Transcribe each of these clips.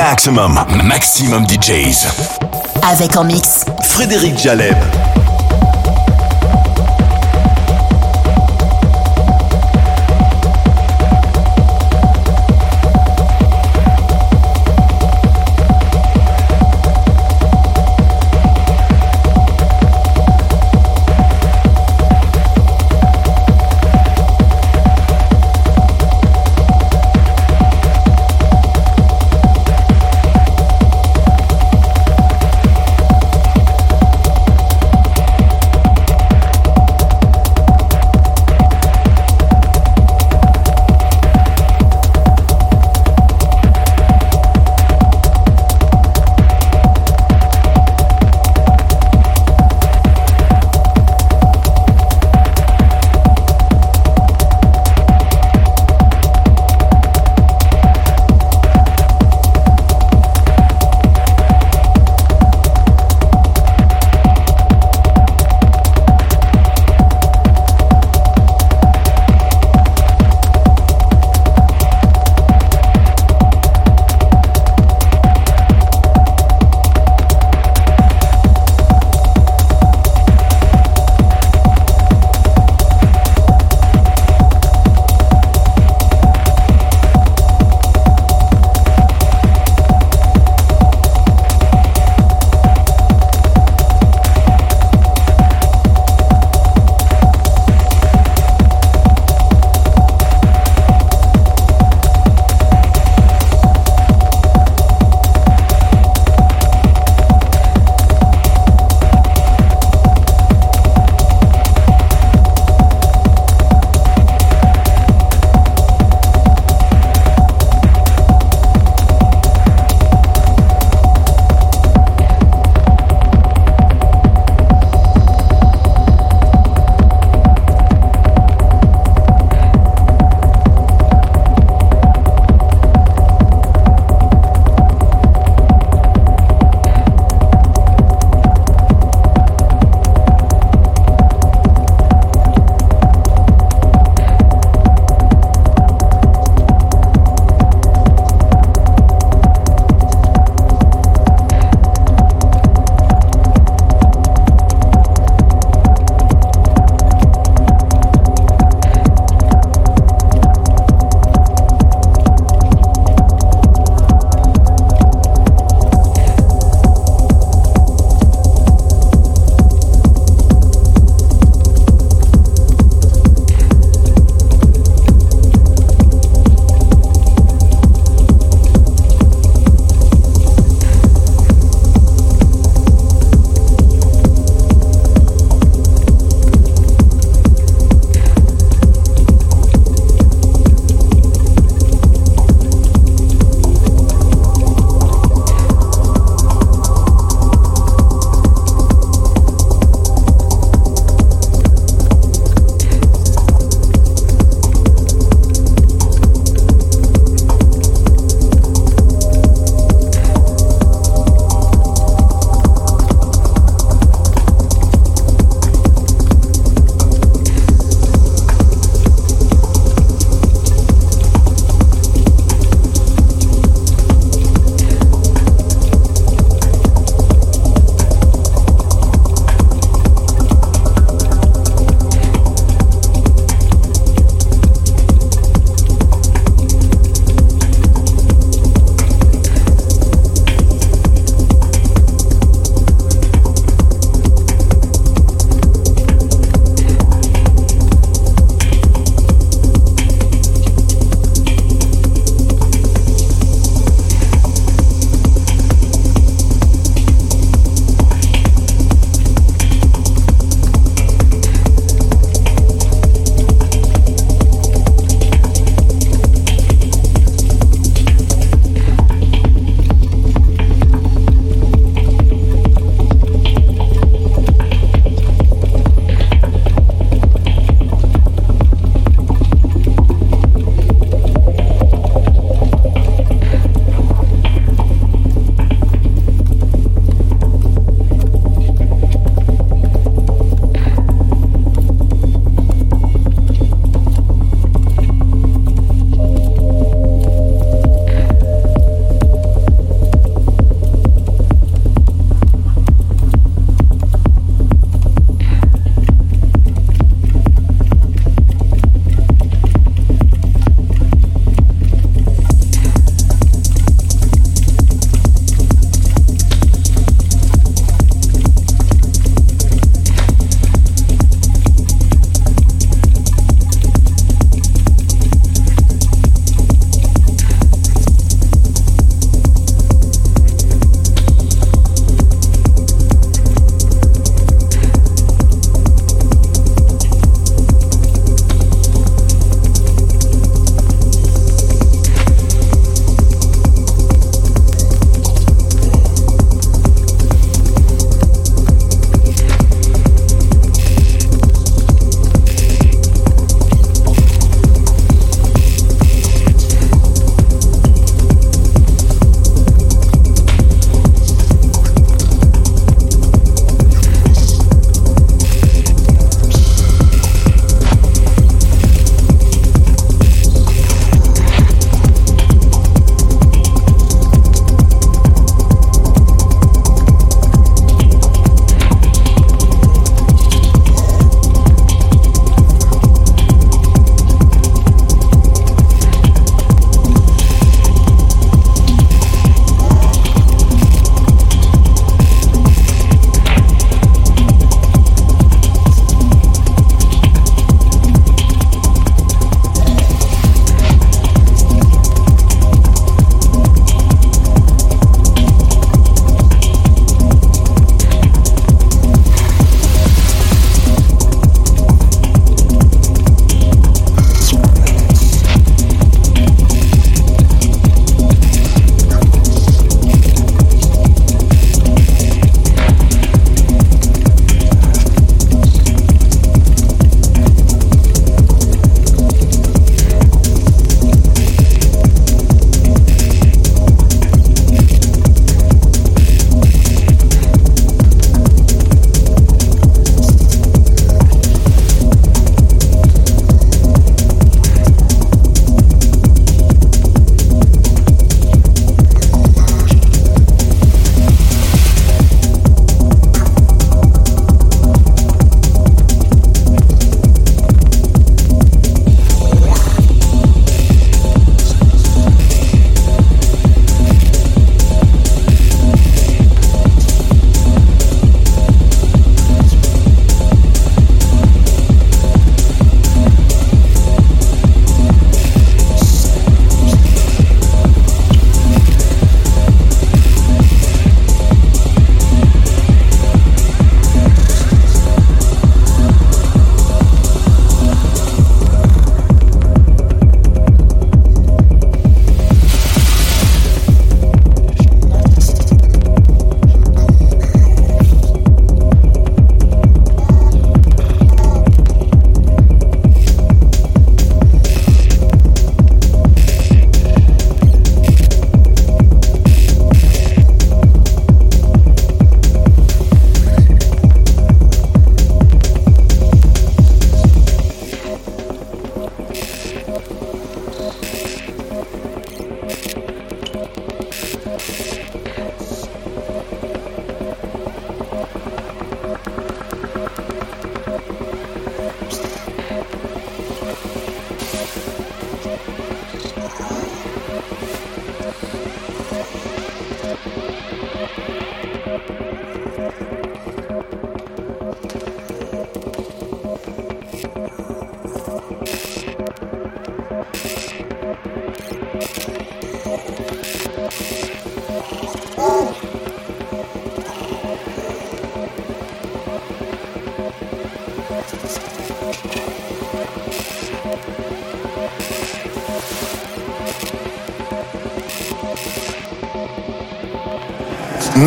Maximum, maximum DJs. Avec en mix. Frédéric Jaleb.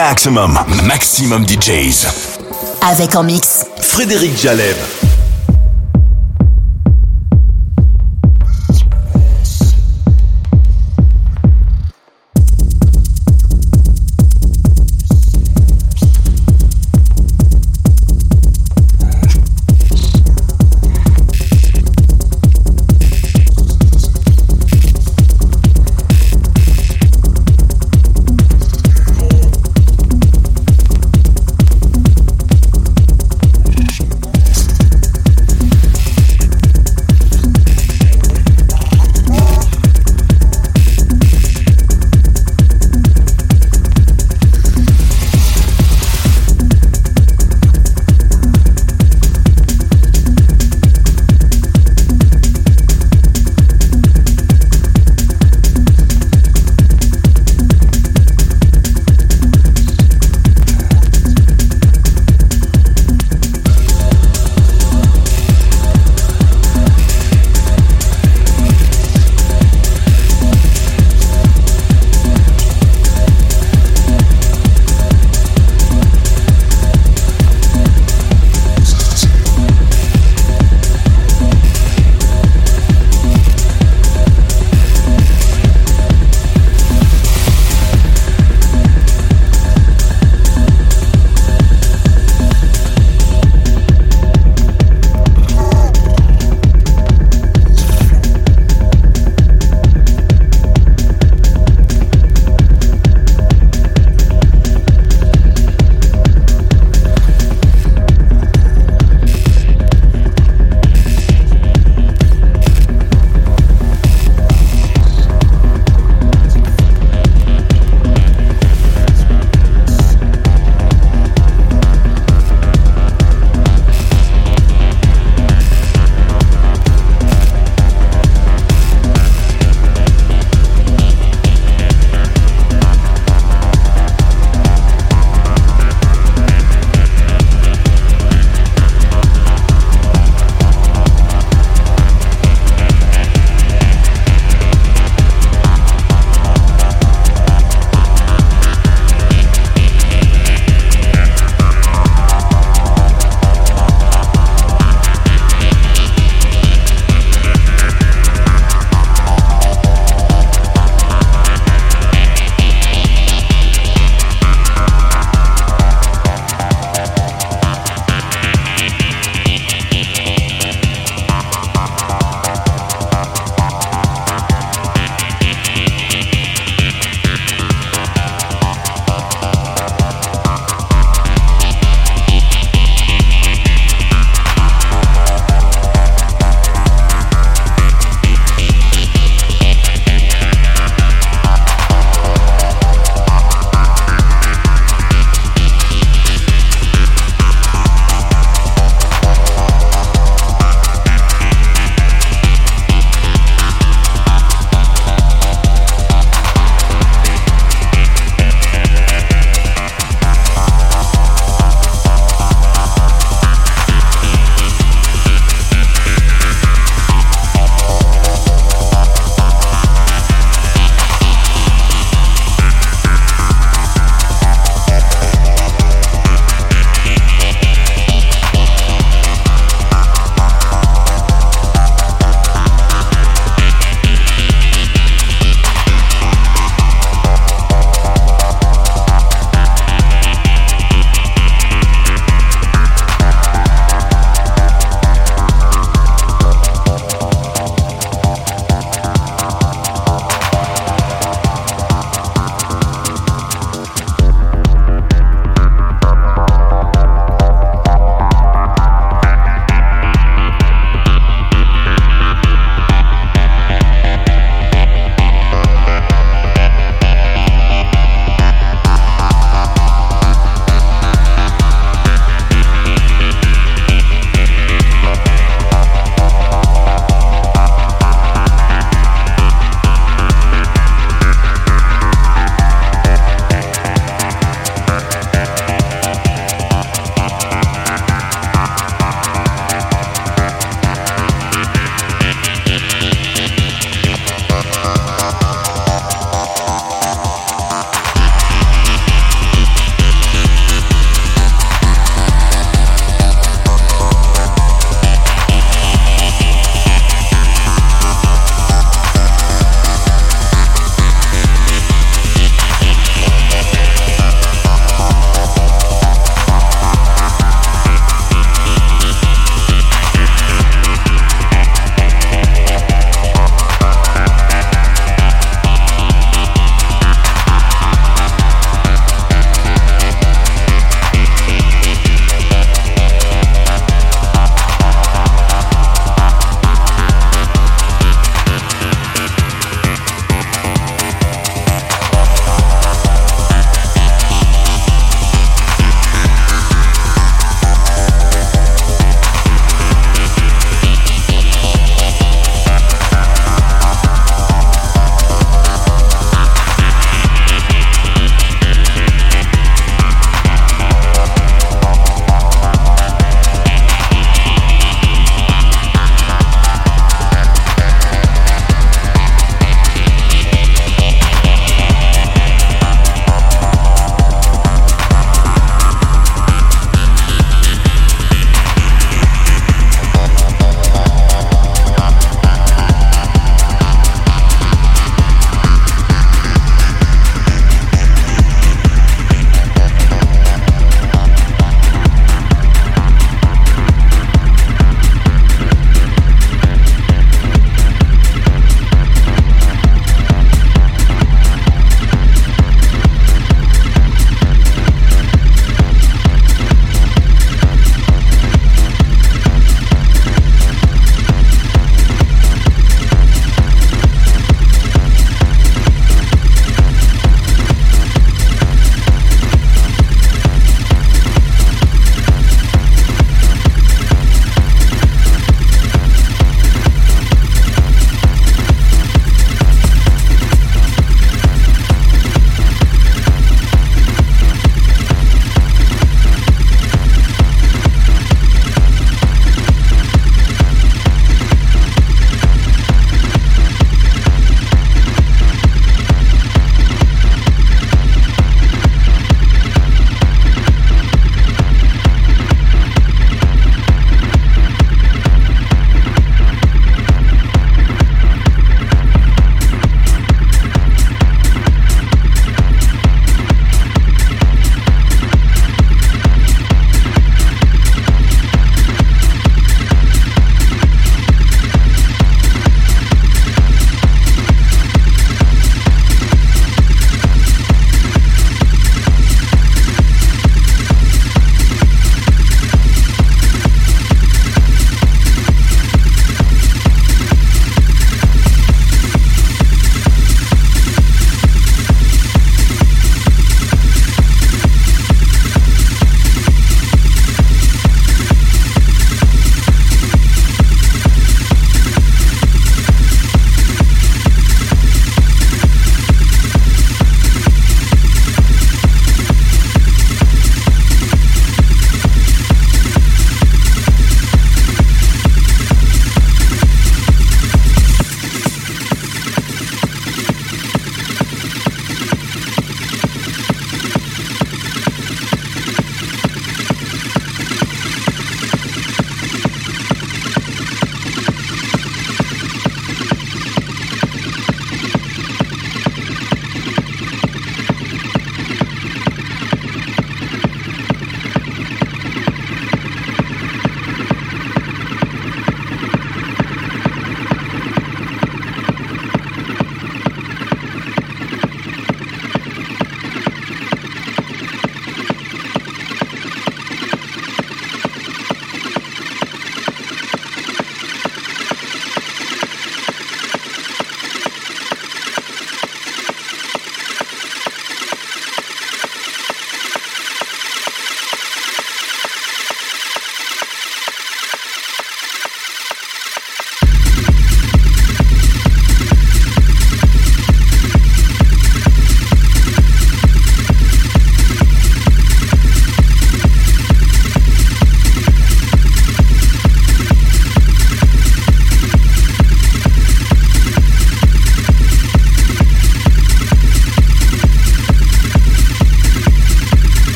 Maximum, maximum DJs. Avec en mix. Frédéric Jaleb.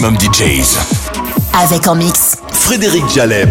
Maximum DJs. Avec en mix. Frédéric Jaleb.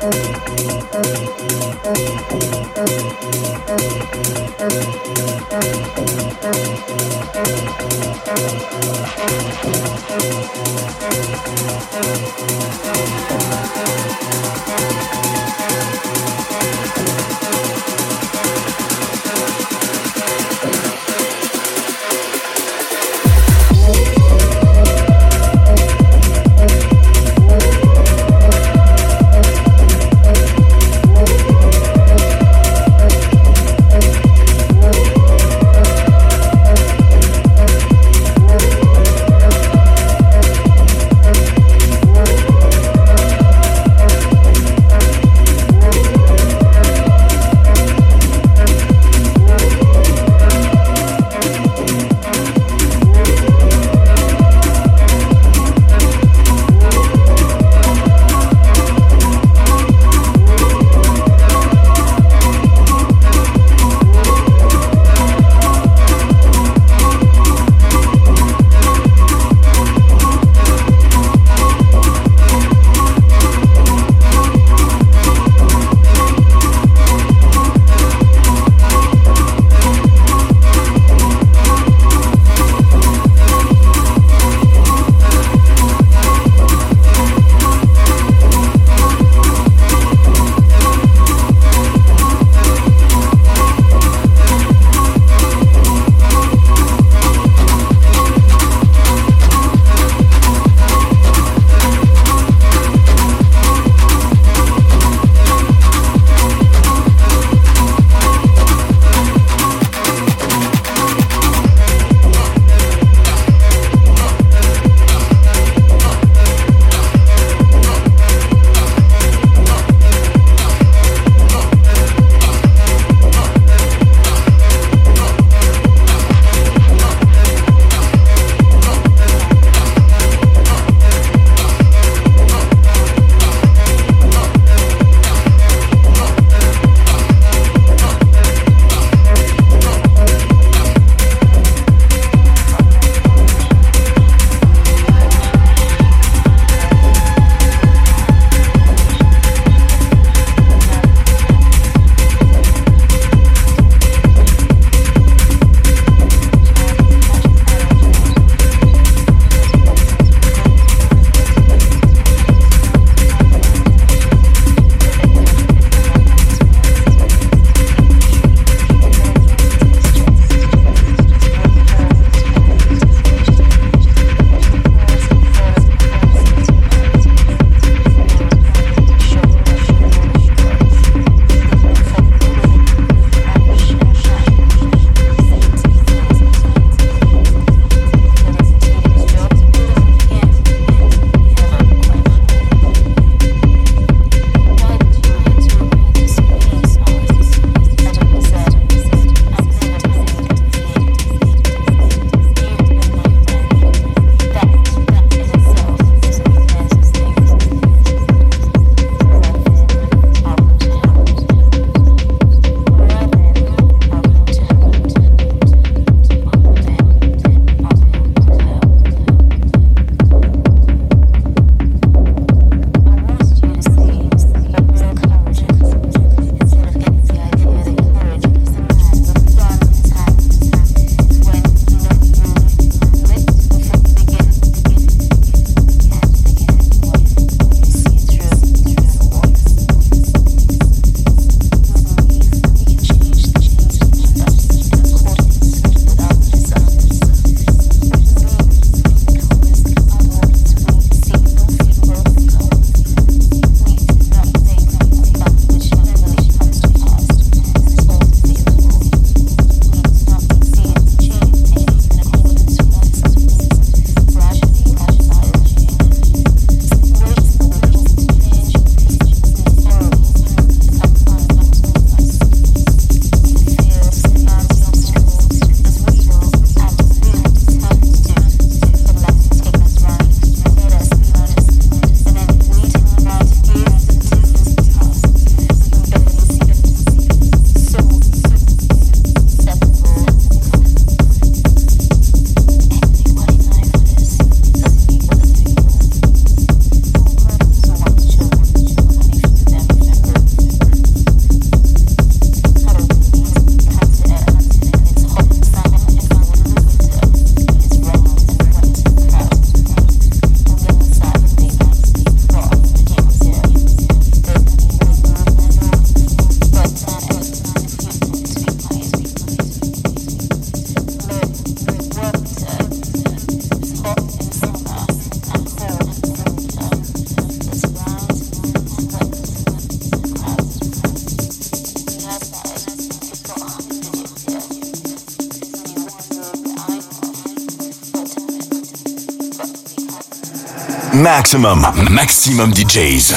Maximum, maximum DJs.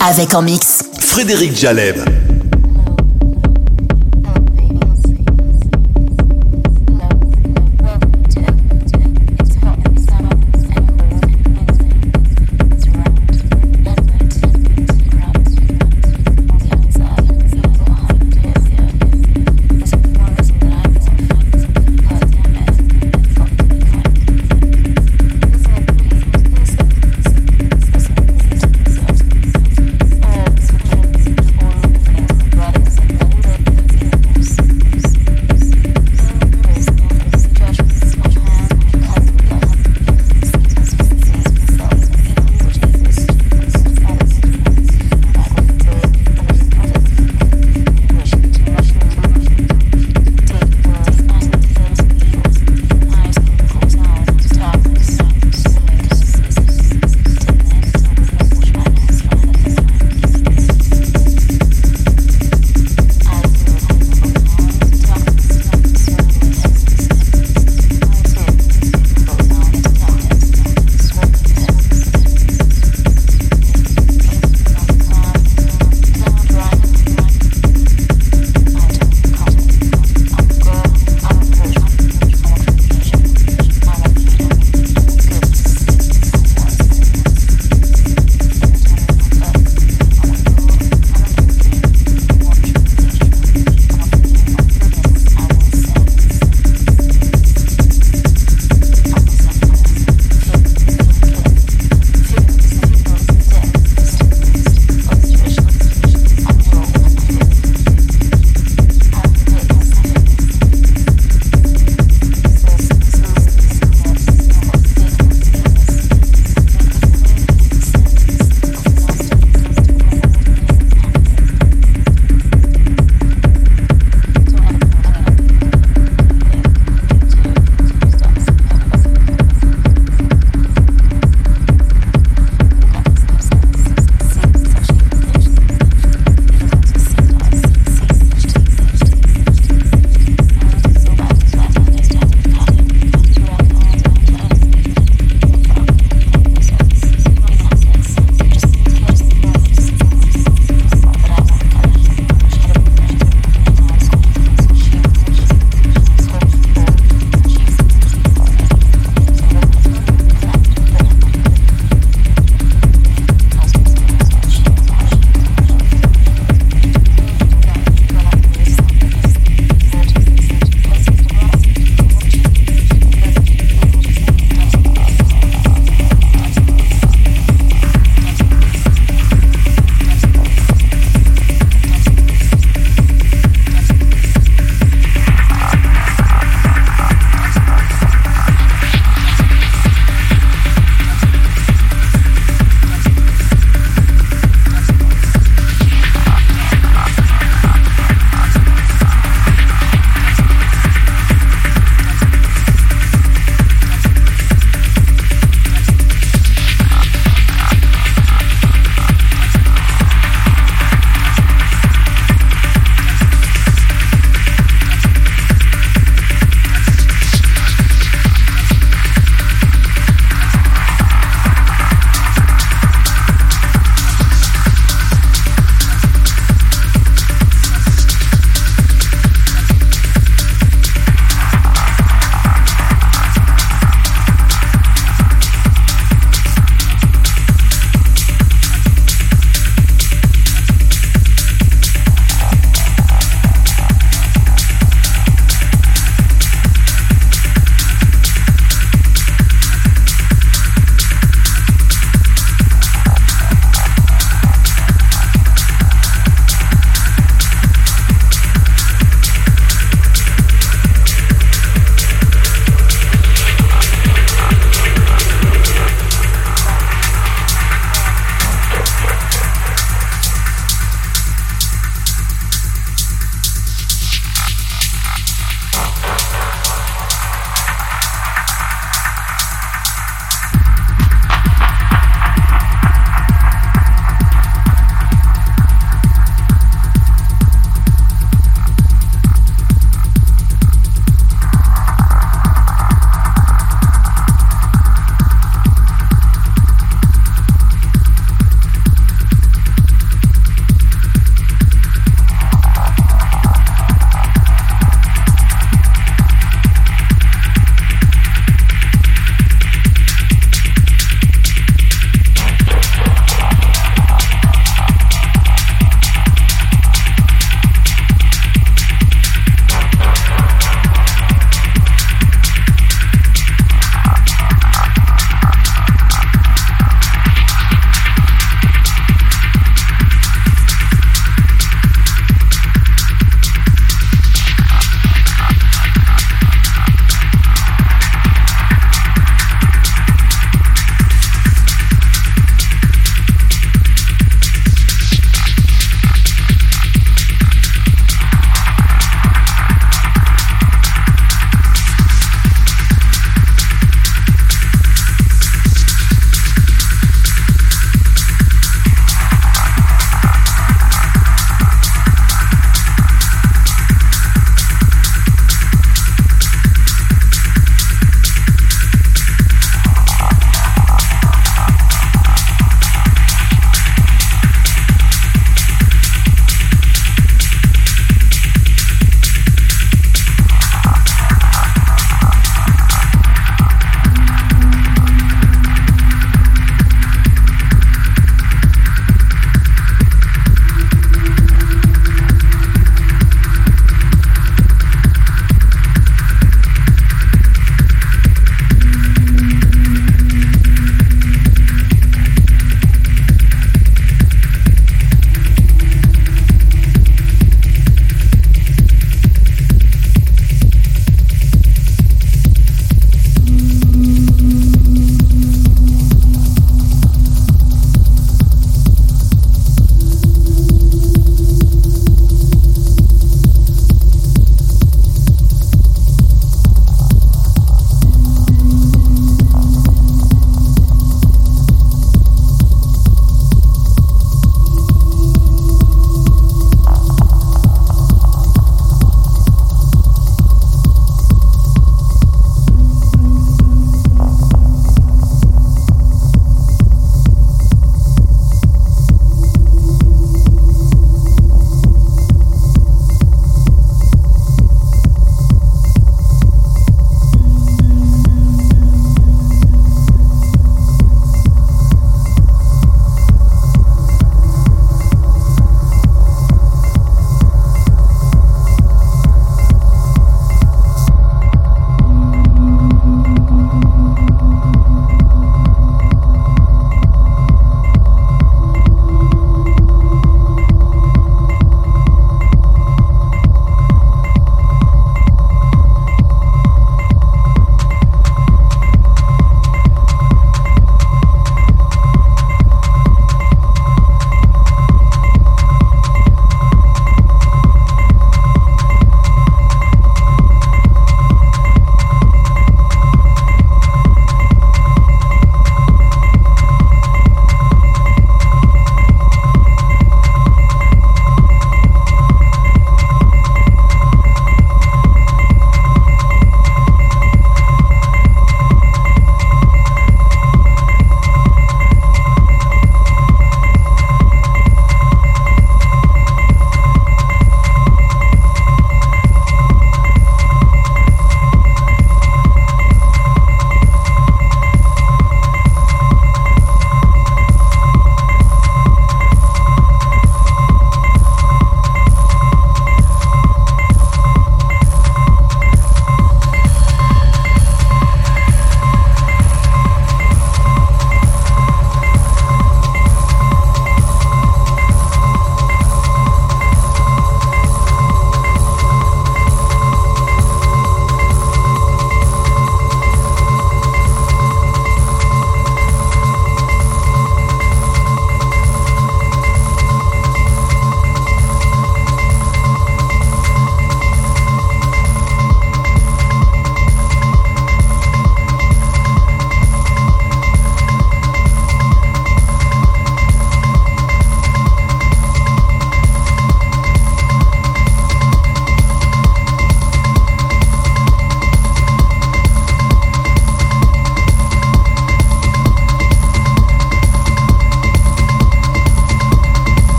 Avec en mix. Frédéric Jaleb.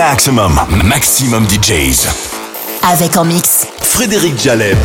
Maximum, maximum DJs. Avec en mix Frédéric Jaleb.